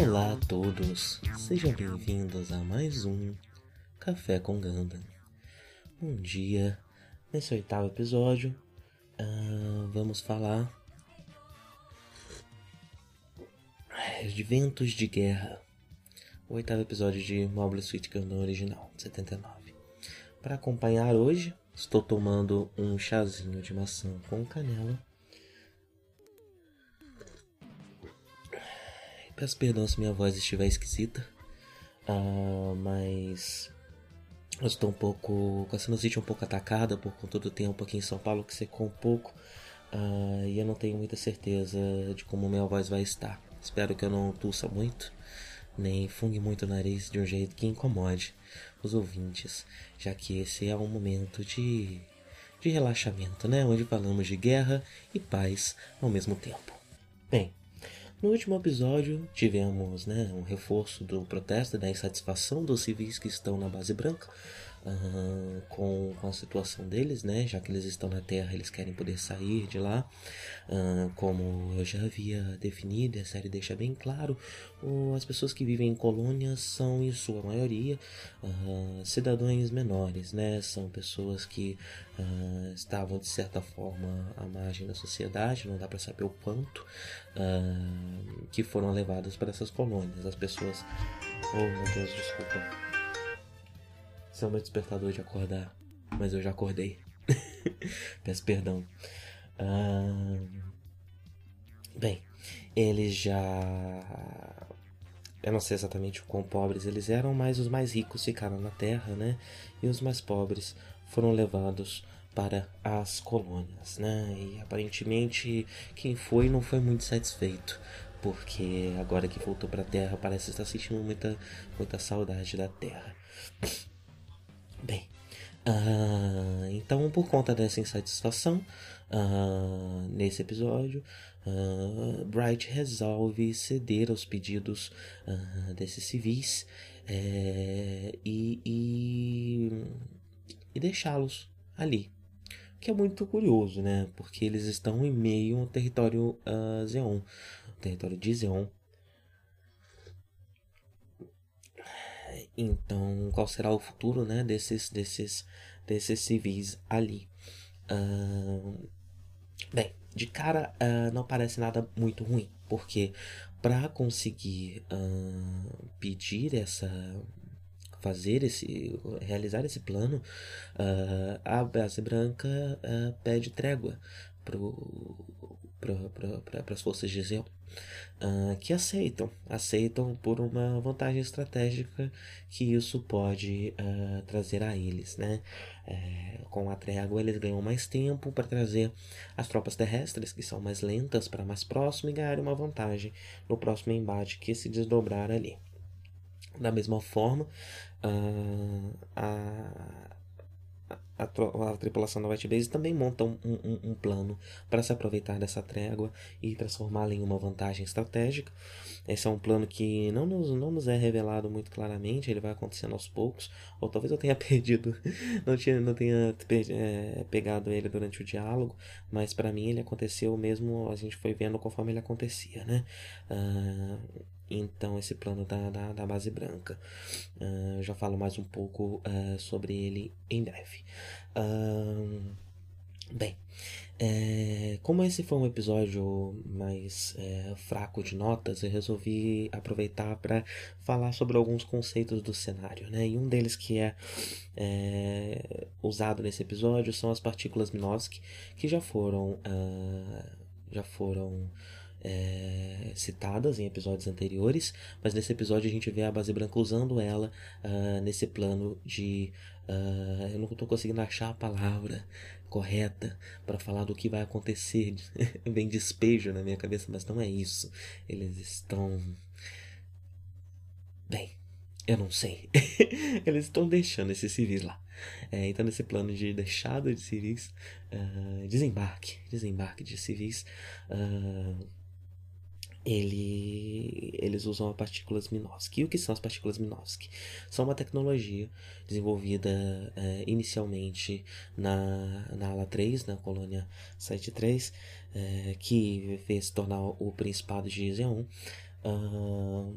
Olá a todos, sejam bem-vindos a mais um Café com Ganda. Bom dia, nesse oitavo episódio uh, vamos falar de Ventos de Guerra, o oitavo episódio de Mobile Suit Gundam original, 79. Para acompanhar hoje, estou tomando um chazinho de maçã com canela Peço perdão se minha voz estiver esquisita, uh, mas eu estou um pouco com a sinusite um pouco atacada por conta do tempo aqui em São Paulo que secou um pouco uh, e eu não tenho muita certeza de como minha voz vai estar. Espero que eu não tussa muito, nem fungue muito o nariz de um jeito que incomode os ouvintes, já que esse é um momento de, de relaxamento, né? Onde falamos de guerra e paz ao mesmo tempo. Bem, no último episódio, tivemos né, um reforço do protesto e da insatisfação dos civis que estão na base branca uh, com, com a situação deles, né? Já que eles estão na Terra, eles querem poder sair de lá. Uh, como eu já havia definido, a série deixa bem claro, uh, as pessoas que vivem em colônias são, em sua maioria, cidadãos menores, né? São pessoas que estavam, de certa forma, à margem da sociedade, não dá para saber o quanto, que foram levadas para essas colônias. As pessoas. Oh, meu Deus, desculpa. Esse é o meu despertador de acordar. Mas eu já acordei. Peço perdão. Ah, bem, eles já. Eu não sei exatamente o quão pobres eles eram, mas os mais ricos ficaram na terra, né? E os mais pobres foram levados para as colônias, né? E aparentemente quem foi não foi muito satisfeito, porque agora que voltou para a Terra parece estar sentindo muita, muita saudade da Terra. Bem, uh, então por conta dessa insatisfação, uh, nesse episódio, uh, Bright resolve ceder aos pedidos desses civis é, e, e, e deixá-los ali. Que é muito curioso, né? Porque eles estão em meio ao território Zeon, território de Zeon, Então, qual será o futuro, né, desses, desses, desses civis ali? Uh, bem, de cara uh, não parece nada muito ruim, porque para conseguir uh, pedir essa fazer esse realizar esse plano a base branca pede trégua para as forças de Zeon uh, que aceitam, aceitam por uma vantagem estratégica que isso pode uh, trazer a eles, né? É, com a trégua eles ganham mais tempo para trazer as tropas terrestres que são mais lentas para mais próximo e ganhar uma vantagem no próximo embate que se desdobrar ali. Da mesma forma, uh, a a, a, tripulação da White Base também monta um, um, um plano para se aproveitar dessa trégua e transformá-la em uma vantagem estratégica. Esse é um plano que não nos, não nos é revelado muito claramente, ele vai acontecendo aos poucos, ou talvez eu tenha perdido, não, tinha, não tenha é, pegado ele durante o diálogo, mas para mim ele aconteceu mesmo, a gente foi vendo conforme ele acontecia, né? Uh, então esse plano da, da, da base branca. Uh, já falo mais um pouco uh, sobre ele em breve. Uh, bem, é, como esse foi um episódio mais é, fraco de notas, eu resolvi aproveitar para falar sobre alguns conceitos do cenário, né? E um deles que é, é usado nesse episódio são as partículas Minovsky, que já foram já foram é, citadas em episódios anteriores, mas nesse episódio a gente vê a base branca usando ela uh, nesse plano de. Uh, eu não estou conseguindo achar a palavra correta para falar do que vai acontecer. Vem despejo na minha cabeça, mas não é isso. Eles estão. Bem, eu não sei. Eles estão deixando esses civis lá. É, então, nesse plano de deixada de civis, uh, desembarque, desembarque de civis, uh, ele, eles usam as partículas Minovsky. E o que são as partículas Minovsky? São uma tecnologia desenvolvida é, inicialmente na, na ala 3, na colônia 73, é, que fez tornar o Principado de Zeon Uh,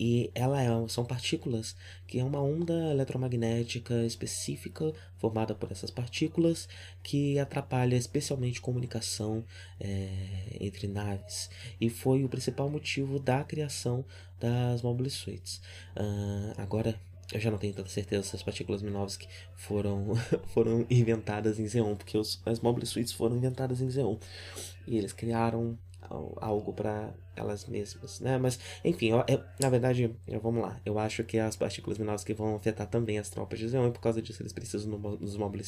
e ela é, são partículas que é uma onda eletromagnética específica formada por essas partículas que atrapalha especialmente comunicação é, entre naves e foi o principal motivo da criação das mobile suites. Uh, agora eu já não tenho tanta certeza se as partículas Minovsky foram, foram inventadas em Xeon, porque os, as mobile suites foram inventadas em Xeon. E eles criaram algo para elas mesmas, né? Mas, enfim, eu, eu, na verdade, eu, vamos lá. Eu acho que as partículas luminosas que vão afetar também as tropas de Zeon e por causa disso eles precisam dos Mobile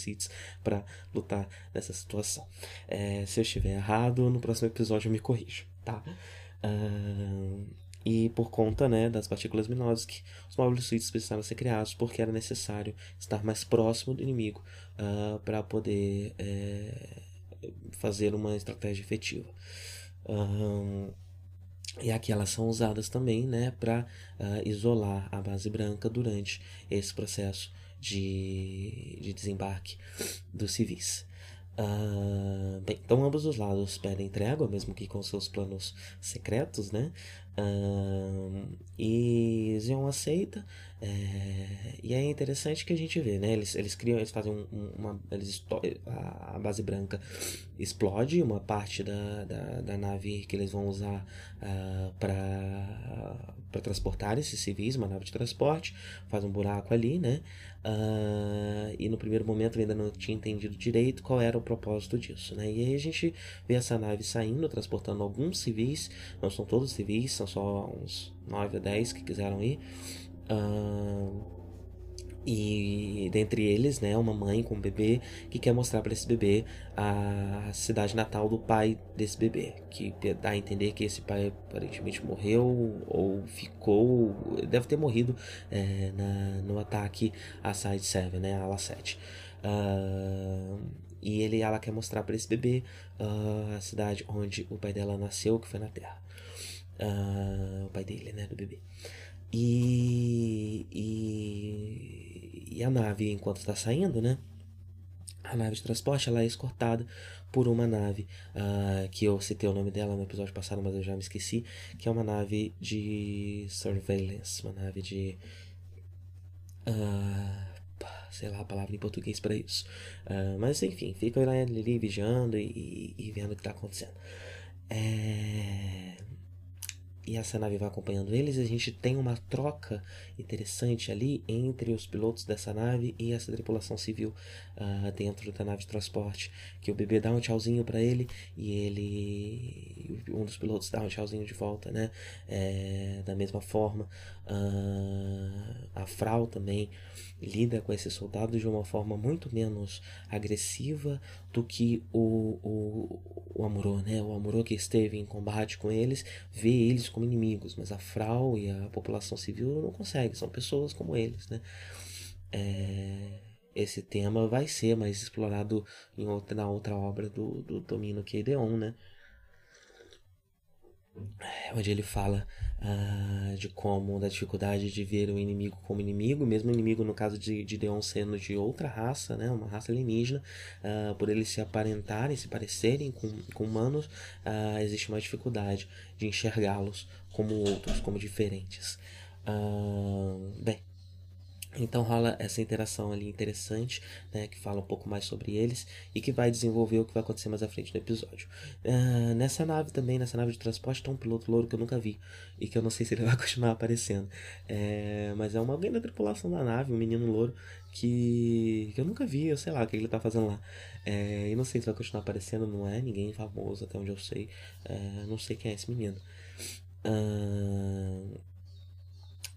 para lutar nessa situação. É, se eu estiver errado, no próximo episódio eu me corrijo, tá? Uh, e por conta né, das partículas luminosas que os Mobile Suits precisaram ser criados porque era necessário estar mais próximo do inimigo uh, para poder é, fazer uma estratégia efetiva. Um, e aqui elas são usadas também né, para uh, isolar a base branca durante esse processo de, de desembarque dos civis. Uh, bem, então ambos os lados pedem trégua, mesmo que com seus planos secretos, né? Uh, e Zion aceita. É, e é interessante que a gente vê, né? Eles, eles criam, eles fazem um, uma. Eles, a, base branca explode, uma parte da, da, da nave que eles vão usar uh, para transportar esses civis, uma nave de transporte, faz um buraco ali, né? Uh, e no primeiro momento eu ainda não tinha entendido direito qual era o propósito disso, né? E aí a gente vê essa nave saindo, transportando alguns civis, não são todos civis, são só uns 9 ou 10 que quiseram ir. Uh, e dentre eles, né, uma mãe com um bebê que quer mostrar para esse bebê a cidade natal do pai desse bebê, que dá a entender que esse pai aparentemente morreu ou ficou, deve ter morrido é, na, no ataque à Side 7, né, a ala 7. Uh, e ele, ela quer mostrar para esse bebê uh, a cidade onde o pai dela nasceu, que foi na Terra. Uh, o pai dele, né, do bebê. E, e, e a nave, enquanto está saindo, né? A nave de transporte ela é escortada por uma nave uh, que eu citei o nome dela no episódio passado, mas eu já me esqueci, que é uma nave de surveillance, uma nave de uh, sei lá a palavra em português para isso. Uh, mas enfim, fica ali vigiando e, e, e vendo o que está acontecendo. É e essa nave vai acompanhando eles, a gente tem uma troca interessante ali entre os pilotos dessa nave e essa tripulação civil uh, dentro da nave de transporte. Que o bebê dá um tchauzinho para ele e ele. Um dos pilotos dá um tchauzinho de volta, né? É, da mesma forma, uh, a Frau também lida com esses soldados de uma forma muito menos agressiva do que o, o, o Amuro, né? O Amuro que esteve em combate com eles vê eles como inimigos, mas a Frau e a população civil não conseguem, são pessoas como eles, né? É, esse tema vai ser mais explorado em outra, na outra obra do, do Domino Keideon, né? Onde ele fala uh, de como da dificuldade de ver o inimigo como inimigo, mesmo inimigo no caso de, de Deon sendo de outra raça, né, uma raça alienígena, uh, por eles se aparentarem, se parecerem com, com humanos, uh, existe uma dificuldade de enxergá-los como outros, como diferentes. bem, então rola essa interação ali interessante, né, que fala um pouco mais sobre eles e que vai desenvolver o que vai acontecer mais à frente no episódio. Uh, nessa nave também, nessa nave de transporte, tem um piloto louro que eu nunca vi e que eu não sei se ele vai continuar aparecendo. É, mas é uma alguém da tripulação da nave, um menino louro que, que eu nunca vi, eu sei lá o que ele tá fazendo lá. É, e não sei se vai continuar aparecendo, não é ninguém famoso até onde eu sei. É, não sei quem é esse menino. Uh,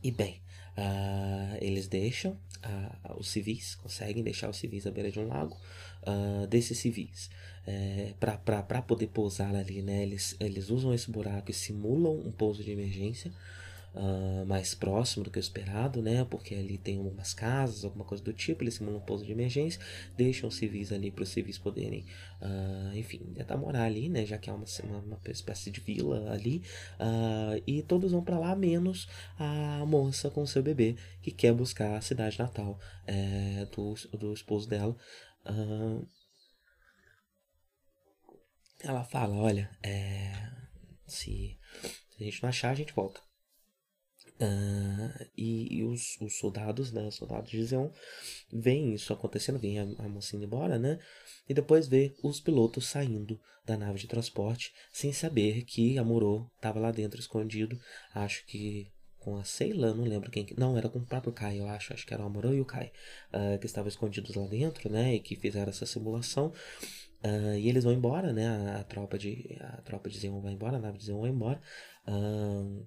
e bem, Uh, eles deixam uh, os civis, conseguem deixar os civis à beira de um lago. Uh, desses civis, é, para poder pousar ali, né, eles, eles usam esse buraco e simulam um pouso de emergência uh, mais próximo do que o esperado, né? Porque ali tem algumas casas, alguma coisa do tipo, eles simulam um pouso de emergência, deixam os civis ali para os civis poderem, uh, enfim, tentar morar ali, né? Já que é uma, uma, uma espécie de vila ali, uh, e todos vão para lá, menos a moça com seu bebê que quer buscar a cidade natal é, do, do esposo dela. ela fala, olha, é, se Se a gente não achar, a gente volta. Uh, e, e os, os, soldados, né, os soldados de Zeon, veem isso acontecendo, veem a, a moça indo embora, né, e depois vê os pilotos saindo da nave de transporte, sem saber que Amuro estava lá dentro escondido, acho que com a Ceila, não lembro quem, não, era com o próprio Kai, eu acho, acho que era o Amuro e o Kai, uh, que estavam escondidos lá dentro, né, e que fizeram essa simulação, Uh, e eles vão embora, né? A, a, tropa de a tropa de Zeon vai embora, a nave de Zeon vai embora. Uh,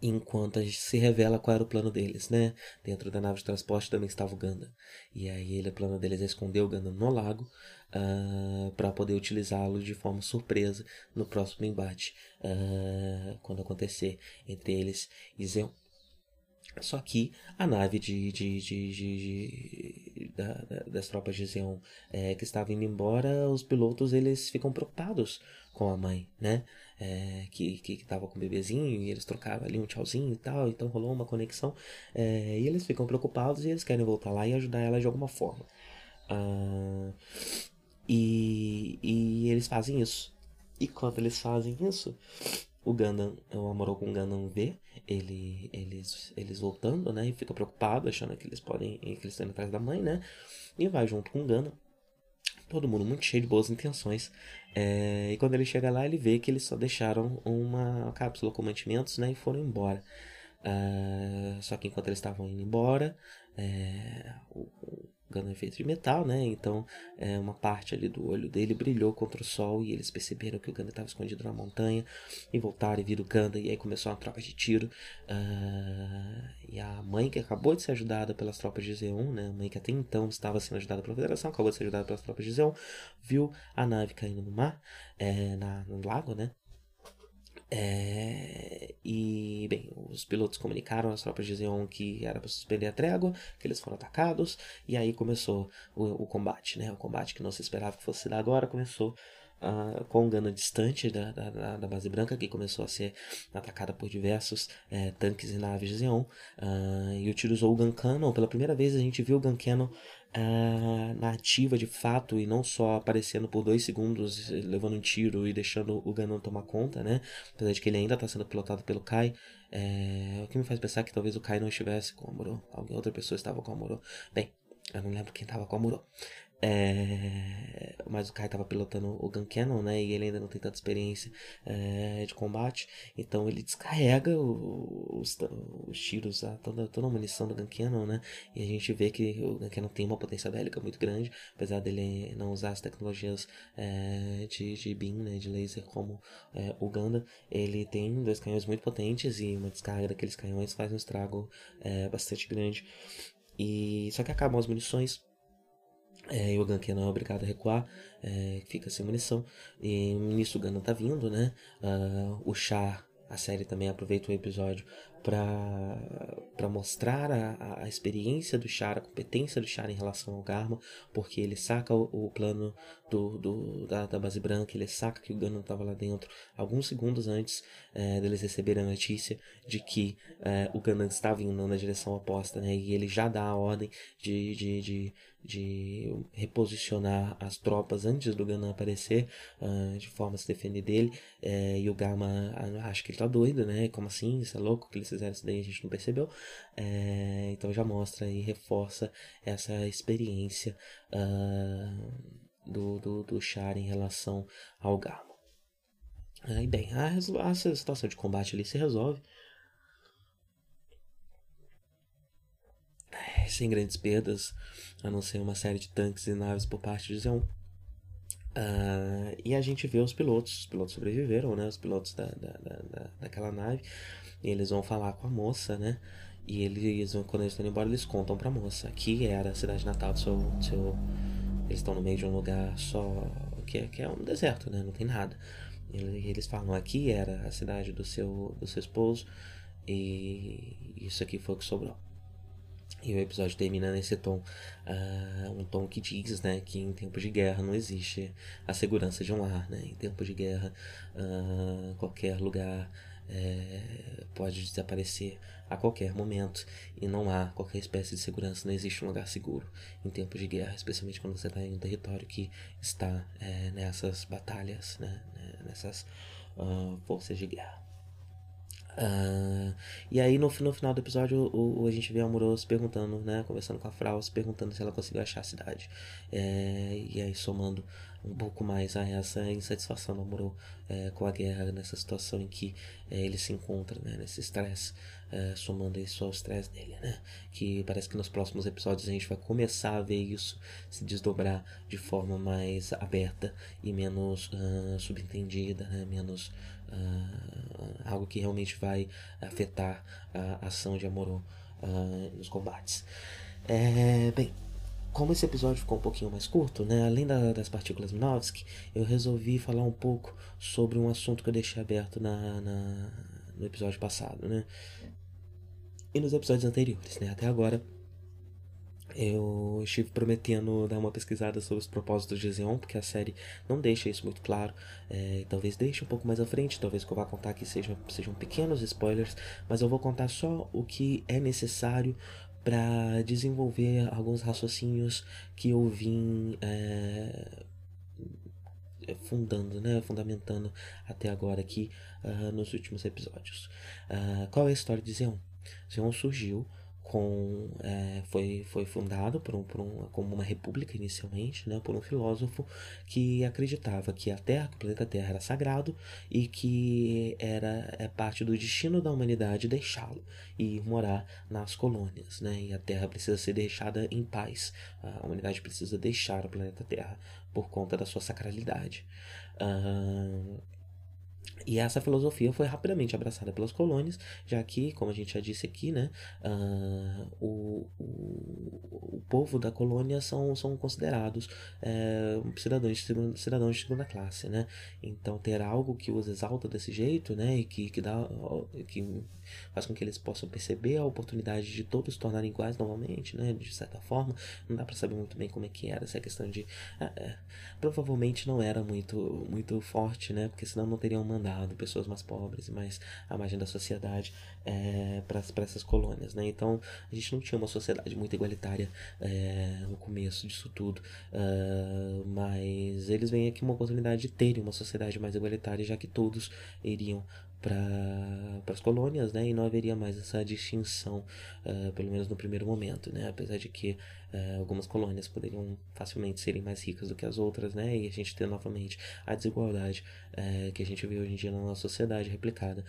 enquanto a gente se revela qual era o plano deles, né? Dentro da nave de transporte também estava o Gundam. E aí ele, o plano deles é esconder o Gundam no lago uh, ah, para poder utilizá-lo de forma surpresa no próximo embate, quando acontecer entre eles e Zeon. Só que a nave de, de, de, de da, das tropas de Zeon é, que estava indo embora, os pilotos eles ficam preocupados com a mãe, né? É, que, que, que tava com o bebezinho e eles trocavam ali um tchauzinho e tal, então rolou uma conexão. É, e eles ficam preocupados e eles querem voltar lá e ajudar ela de alguma forma. Ah, e, e eles fazem isso. E quando eles fazem isso, o Gundam, o o Gundam vê ele, eles, eles voltando, né? E fica preocupado, achando que eles podem, que eles estão atrás da mãe, né? E vai junto com o Gundam. Todo mundo muito cheio de boas intenções. É, e quando ele chega lá, ele vê que eles só deixaram uma cápsula com mantimentos, né? E foram embora. Uh, só que enquanto eles estavam indo embora, é, Gundam é feito de metal, né? Então, é, uma parte ali do olho dele brilhou contra o sol e eles perceberam que o Gundam estava escondido na montanha e voltaram e viram o Gundam e aí começou uma troca de tiro. Uh, e a mãe que acabou de ser ajudada pelas tropas de Zeon, né? A mãe que até então estava sendo ajudada pela Federação, acabou de ser ajudada pelas tropas de Zeon, viu a nave caindo no mar, é, na, no lago, né? É, e, bem, os pilotos comunicaram às tropas de Zeon que era para suspender a trégua, que eles foram atacados, e aí começou o, o, combate, né? O combate que não se esperava que fosse dar agora começou com Gana distante da, da, da, base branca, que começou a ser atacada por diversos é, tanques e naves de Zeon, uh, e utilizou o Gun Cannon. Pela primeira vez a gente viu o Gun Cannon uh, na ativa de fato e não só aparecendo por dois segundos, levando um tiro e deixando o Ganon tomar conta, né? Apesar de que ele ainda está sendo pilotado pelo Kai. É, o que me faz pensar que talvez o Kai não estivesse com o Amuro. Alguém, outra pessoa estava com o Amuro. Bem, eu não lembro quem estava com o Amuro. É, mas o Kai estava pilotando o Gun Cannon, né? E ele ainda não tem tanta experiência é, de combate. Então ele descarrega os, os tiros, a, toda, toda a munição do Gun Cannon, né? E a gente vê que o Gun Cannon tem uma potência bélica muito grande, apesar dele não usar as tecnologias é, de, de beam, né? De laser como é, o Gundam. Ele tem dois canhões muito potentes e uma descarga daqueles canhões faz um estrago é, bastante grande. E só que acabam as munições é, e o Ganken não é obrigado a recuar, é, fica sem munição. E nisso o Gundam tá vindo, né? Uh, o Char, a série também aproveita o episódio para mostrar a, a experiência do Char, a competência do Char em relação ao Garma, porque ele saca o, o plano do, do da, da, base branca, ele saca que o Gundam estava lá dentro alguns segundos antes é, deles receberem a notícia de que é, o Gundam estava indo na direção oposta, né? E ele já dá a ordem de, de, de de reposicionar as tropas antes do Ganon aparecer, uh, de forma a se defender dele. É, e o Gama acho que ele tá doido, né? Como assim? Isso é louco que eles fizeram isso daí a gente não percebeu. É, então já mostra e reforça essa experiência uh, do, do, do Char em relação ao Gama. Aí bem, a, a situação de combate ali se resolve. Sem grandes perdas, a não ser uma série de tanques e naves por parte de Zeon. Uh, e a gente vê os pilotos, os pilotos sobreviveram, né? Os pilotos da, da, da, daquela nave. Eles vão falar com a moça, né? E eles, quando eles estão embora, eles contam pra moça que era a cidade natal do seu. Do seu eles estão no meio de um lugar só. Que é, que é um deserto, né? Não tem nada. E eles falam aqui era a cidade do seu, do seu esposo. E isso aqui foi o que sobrou. E o episódio termina nesse tom, uh, um tom que diz, né, que em tempo de guerra não existe a segurança de um lar, né? Em tempo de guerra, uh, qualquer lugar é, pode desaparecer a qualquer momento e não há qualquer espécie de segurança, não existe um lugar seguro em tempo de guerra, especialmente quando você está em um território que está é, nessas batalhas, né, né nessas uh, forças de guerra. Uh, e aí no, no, final do episódio o, o, a gente vê a Amoroso perguntando, né? Conversando com a Fraus, perguntando se ela conseguiu achar a cidade. É, e aí somando um pouco mais a essa insatisfação do Amorô é, com a guerra, nessa situação em que é, ele se encontra, né? Nesse estresse, é, somando isso ao estresse dele, né? Que parece que nos próximos episódios a gente vai começar a ver isso se desdobrar de forma mais aberta e menos uh, subentendida, né? Menos uh, algo que realmente vai afetar a ação de Amorô uh, nos combates. É, bem, como esse episódio ficou um pouquinho mais curto, né, além da, das partículas Minovsky, eu resolvi falar um pouco sobre um assunto que eu deixei aberto na, na no episódio passado, né? E nos episódios anteriores, né? Até agora eu estive prometendo dar uma pesquisada sobre os propósitos de Zeon, porque a série não deixa isso muito claro. É, talvez deixe um pouco mais à frente, talvez que eu vá contar aqui sejam, sejam pequenos spoilers, mas eu vou contar só o que é necessário para desenvolver alguns raciocínios que eu vim é, fundando, né, fundamentando até agora aqui uh, nos últimos episódios. Uh, qual é a história de Zeon? Zeon surgiu com é, foi, foi fundado por um, por um, como uma república inicialmente, né, por um filósofo que acreditava que a Terra, que o planeta Terra era sagrado e que era é parte do destino da humanidade deixá-lo e morar nas colônias, né, e a Terra precisa ser deixada em paz. A humanidade precisa deixar o planeta Terra por conta da sua sacralidade. Uh, e essa filosofia foi rapidamente abraçada pelas colônias, já que, como a gente já disse aqui, né, uh, o, o, o, povo da colônia são, são considerados é, cidadãos, de segunda, cidadãos de segunda classe, né? Então ter algo que os exalta desse jeito, né, e que, que dá que faz com que eles possam perceber a oportunidade de todos se tornarem iguais novamente, né, de certa forma, não dá para saber muito bem como é que era essa questão de é, é, provavelmente não era muito muito forte, né, porque senão não teriam mandado pessoas mais pobres mais à margem da sociedade é, para essas colônias, né? Então a gente não tinha uma sociedade muito igualitária é, no começo disso tudo, uh, mas eles veem aqui uma oportunidade de terem uma sociedade mais igualitária, já que todos iriam para as colônias, né? E não haveria mais essa distinção, uh, pelo menos no primeiro momento, né? Apesar de que uh, algumas colônias poderiam facilmente serem mais ricas do que as outras, né? E a gente ter novamente a desigualdade uh, que a gente vê hoje em dia na nossa sociedade replicada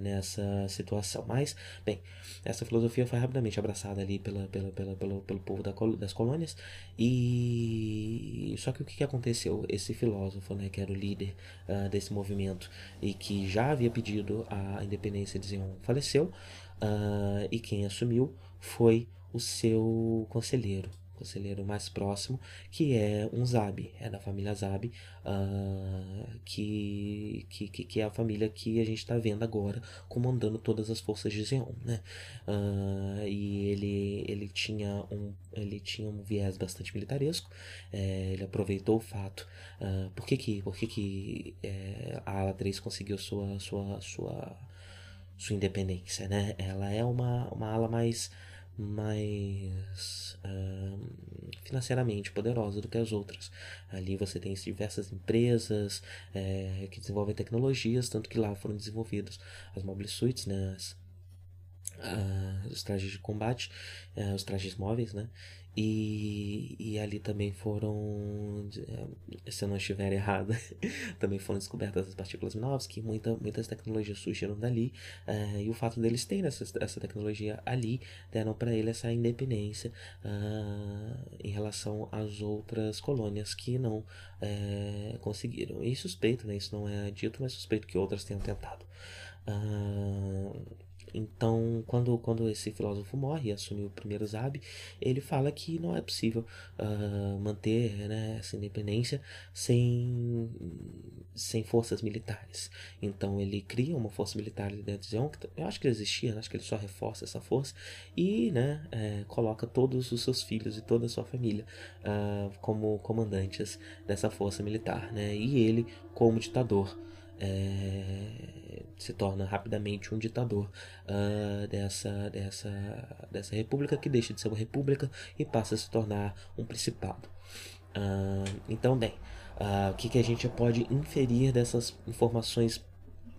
nessa situação. Mas, bem, essa filosofia foi rapidamente abraçada ali pela, pela, pela, pelo, pelo povo da, das colônias e só que o que aconteceu? Esse filósofo, né, que era o líder desse movimento e que já havia pedido a independência de Zion faleceu uh, e quem assumiu foi o seu conselheiro, conselheiro mais próximo, que é um Zabi, é da família Zabi, uh, que, que, que é a família que a gente está vendo agora comandando todas as forças de Zeon, né? Uh, e ele, ele, tinha um, ele tinha um viés bastante militaresco, é, ele aproveitou o fato, uh, por que que, por que, que é, a Ala 3 conseguiu sua, sua, sua, sua independência, né? Ela é uma, uma ala mais mais uh, financeiramente poderosa do que as outras. Ali você tem diversas empresas é, que desenvolvem tecnologias, tanto que lá foram desenvolvidos as mobile suits, né, as, uh, os trajes de combate, uh, os trajes móveis, né, e, e ali também foram, eh, se eu não estiver errado, também foram descobertas as partículas que muita, muitas tecnologias surgiram dali, uh, e o fato deles terem essa, essa tecnologia ali deram para ele essa independência uh, em relação às outras colônias que não uh, conseguiram. E suspeito, né, isso não é dito, mas suspeito que outras tenham tentado. Uh, então, quando, quando esse filósofo morre e assume o primeiro Zab, ele fala que não é possível uh, manter né, essa independência sem, sem forças militares. Então, ele cria uma força militar dentro de Zeon, que eu acho que existia, acho que ele só reforça essa força, e né, é, coloca todos os seus filhos e toda a sua família uh, como comandantes dessa força militar, né, e ele como ditador. É, se torna rapidamente um ditador uh, dessa, dessa, dessa república que deixa de ser uma república e passa a se tornar um principado. Uh, então, bem, uh, o que, que a gente pode inferir dessas informações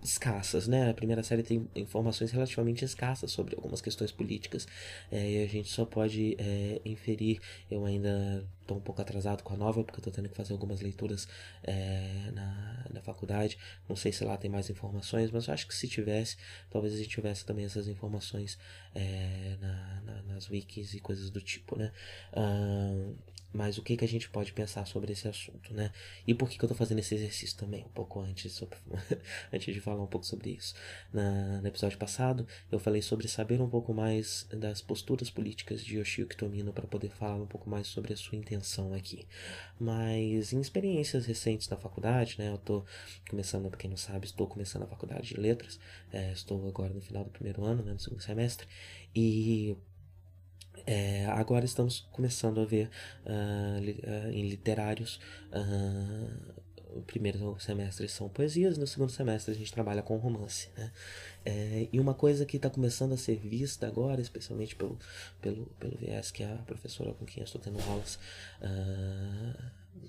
escassas, né? A primeira série tem informações relativamente escassas sobre algumas questões políticas é, e a gente só pode é, inferir. Eu ainda estou um pouco atrasado com a nova porque estou tendo que fazer algumas leituras é, na, na faculdade. Não sei se lá tem mais informações, mas acho que se tivesse, talvez a gente tivesse também essas informações é, na, na, nas wikis e coisas do tipo, né? Mas o que, que a gente pode pensar sobre esse assunto, né? E por que, que eu estou fazendo esse exercício também, um pouco antes, sobre, antes de falar um pouco sobre isso. Na, no episódio passado, eu falei sobre saber um pouco mais das posturas políticas de Yoshio Kitomino para poder falar um pouco mais sobre a sua intenção aqui. Mas em experiências recentes na faculdade, né? Eu estou começando, para quem não sabe, estou começando a faculdade de letras, é, estou agora no final do primeiro ano, né, no segundo semestre, e é, agora estamos começando a ver uh, li, uh, em literários. Uh, o primeiro semestre são poesias, no segundo semestre a gente trabalha com romance. Né? É, e uma coisa que está começando a ser vista agora, especialmente pelo, pelo, pelo viés que a professora com quem eu estou tendo aulas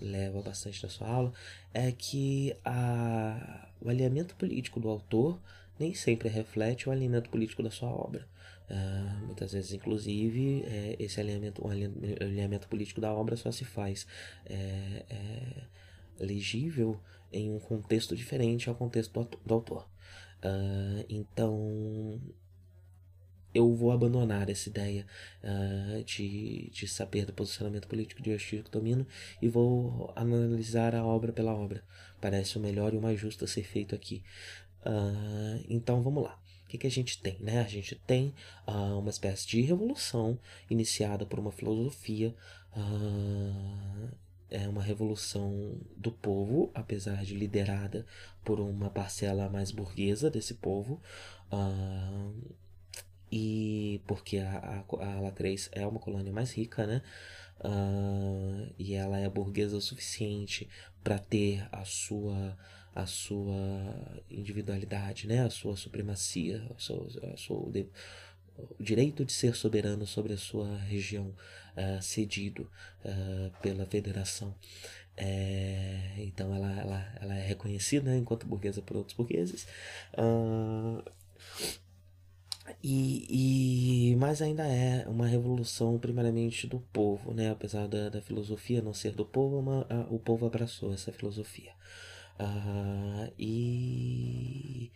leva bastante da sua aula, é que a, o alinhamento político do autor nem sempre reflete o alinhamento político da sua obra. Uh, muitas vezes, inclusive, é, esse alinhamento, o alinhamento político da obra só se faz é, é, legível em um contexto diferente ao contexto do, do autor. Uh, então, eu vou abandonar essa ideia uh, de, de saber do posicionamento político de Yoshiko Tomino e vou analisar a obra pela obra. Parece o melhor e o mais justo a ser feito aqui. Uh, então vamos lá. O que, que a gente tem? Né? A gente tem uh, uma espécie de revolução iniciada por uma filosofia. Uh, é uma revolução do povo, apesar de liderada por uma parcela mais burguesa desse povo. e porque a, a, a é uma colônia mais rica, né? e ela é burguesa o suficiente para ter a sua a sua individualidade, né? a sua supremacia, a sua, a sua, o direito de ser soberano sobre a sua região, uh, cedido uh, pela federação. É, então ela, ela, ela é reconhecida né, enquanto burguesa por outros burgueses. Uh, e, e, mas ainda é uma revolução primeiramente do povo, né? apesar da, da filosofia não ser do povo, uma, a, o povo abraçou essa filosofia. Uh, e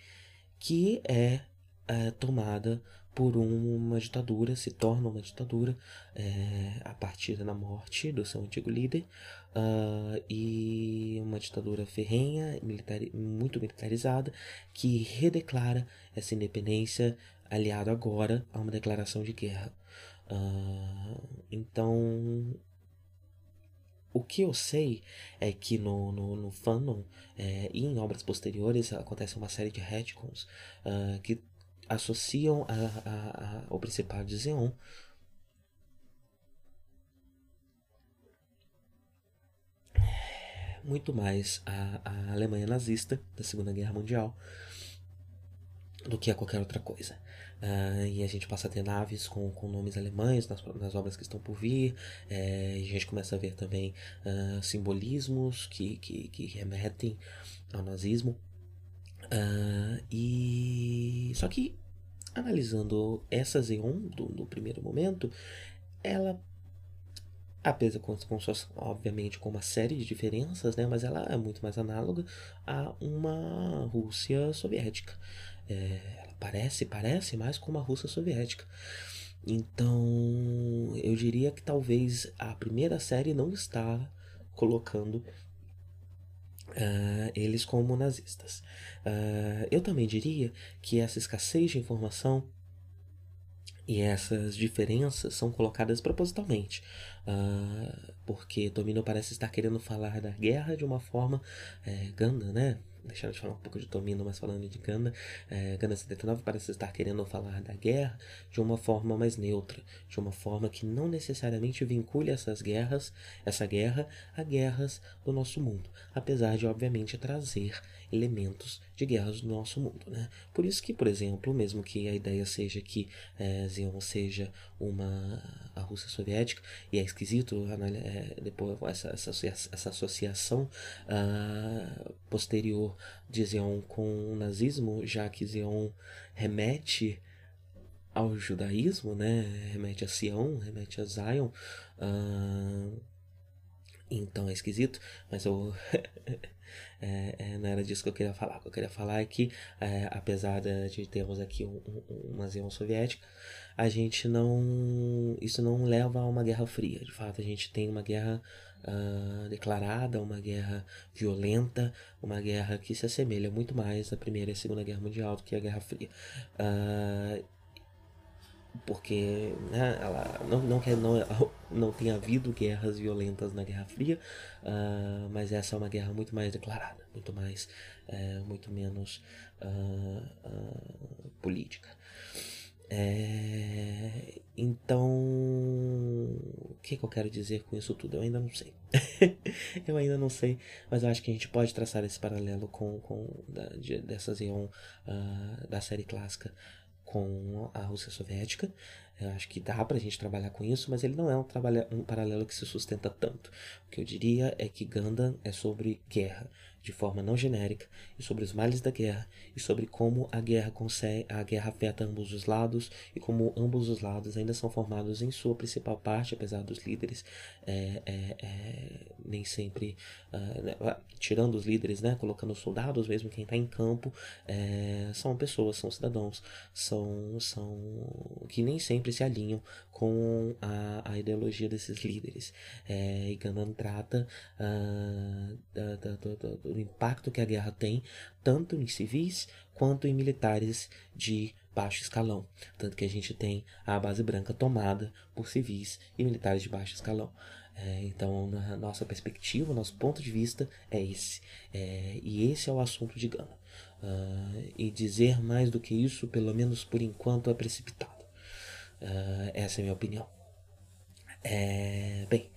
que é, é, tomada por uma ditadura, se torna uma ditadura é, a partir da morte do seu antigo líder, uh, e uma ditadura ferrenha, militar, muito militarizada, que redeclara essa independência, aliado agora a uma declaração de guerra. Uh, então o que eu sei é que no, no, no fandom é, e em obras posteriores acontece uma série de retcons uh, que associam a, a, a, ao Principado de Zeon muito mais a Alemanha nazista da Segunda Guerra Mundial do que a qualquer outra coisa. Uh, e a gente passa a ter naves com, com nomes alemães nas, nas obras que estão por vir. É, a gente começa a ver também uh, simbolismos que, que, que, remetem ao nazismo. Uh, e só que analisando essa Xeon do, do primeiro momento, ela apesar com, com suas, obviamente com uma série de diferenças, né, mas ela é muito mais análoga a uma Rússia soviética. É, ela parece, parece mais com uma Rússia soviética. Então, eu diria que talvez a primeira série não está colocando uh, eles como nazistas. Uh, eu também diria que essa escassez de informação e essas diferenças são colocadas propositalmente, uh, porque Domino parece estar querendo falar da guerra de uma forma é, Ganda, né? Deixando de falar um pouco de Tomino, mas falando de Ganda, é, Ganda 79 parece estar querendo falar da guerra de uma forma mais neutra, de uma forma que não necessariamente vincule essas guerras, essa guerra, a guerras do nosso mundo, apesar de obviamente trazer elementos de guerras no nosso mundo. Né? Por isso que, por exemplo, mesmo que a ideia seja que é, Zion seja uma a Rússia soviética, e é esquisito é, depois essa, essa, essa associação uh, posterior de Zion com o nazismo, já que Zion remete ao judaísmo, né? Remete a Sião, remete a Zion. Uh, então é esquisito, mas eu. é, é, não era disso que eu queria falar. O que eu queria falar é que, é, apesar de termos aqui um, um, uma Zion soviética, a gente não. Isso não leva a uma guerra fria. De fato, a gente tem uma guerra uh, declarada, uma guerra violenta, uma guerra que se assemelha muito mais à Primeira e à Segunda Guerra Mundial do que à Guerra Fria. Uh, porque né, ela não, não, quer, não, não tem havido guerras violentas na Guerra Fria, uh, mas essa é uma guerra muito mais declarada, muito mais, uh, muito menos uh, política. É, então, o que, que, eu quero dizer com isso tudo? Eu ainda não sei. eu ainda não sei, mas eu acho que a gente pode traçar esse paralelo com, com da, de, dessa da série clássica com a Rússia Soviética. Eu acho que dá pra gente trabalhar com isso, mas ele não é um, um paralelo que se sustenta tanto. O que eu diria é que Gundam é sobre guerra, de forma não genérica e sobre os males da guerra e sobre como a guerra consegue, a guerra afeta ambos os lados e como ambos os lados ainda são formados em sua principal parte, apesar dos líderes é, é, é, nem sempre uh, tirando os líderes, né, colocando os soldados, mesmo quem está em campo, é, são pessoas, são cidadãos, são são que nem sempre se alinham com a, a ideologia desses líderes. É, e Gundam trata uh, da, da, do, do impacto que a guerra tem, tanto em civis quanto em militares de baixo escalão. Tanto que a gente tem a base branca tomada por civis e militares de baixo escalão. É, então, na nossa perspectiva, nosso ponto de vista é esse. É, e esse é o assunto de Gana. Uh, e dizer mais do que isso, pelo menos por enquanto, é precipitado. Uh, essa é a minha opinião. É, bem,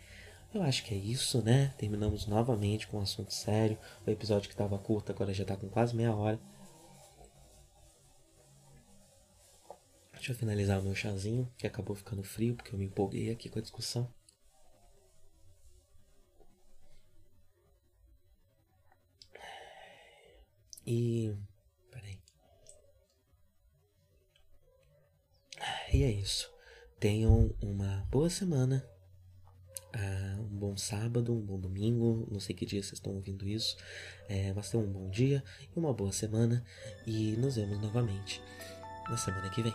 eu acho que é isso, né? Terminamos novamente com um assunto sério. O episódio que estava curto agora já está com quase meia hora. Deixa eu finalizar o meu chazinho, que acabou ficando frio porque eu me empolguei aqui com a discussão. E. Peraí. E é isso. Tenham uma boa semana. Uh, um bom sábado, um bom domingo, não sei que dia vocês estão ouvindo isso, é, mas tenham um bom dia e uma boa semana e nos vemos novamente na semana que vem.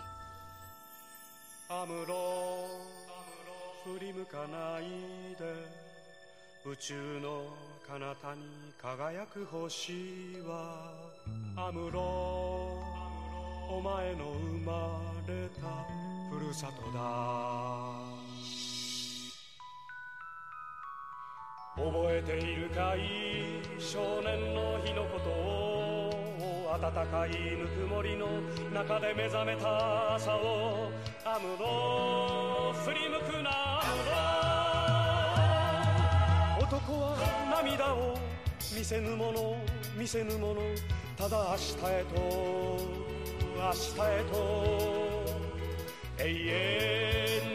宇宙の彼方に輝く星はアムロお前の生まれたふるさとだ 覚えているかい少年の日のことを暖かいぬくもりの中で目覚めた朝をアムロ振り向くな男は涙を見せぬもの見せぬものただ明日へと明日へと永遠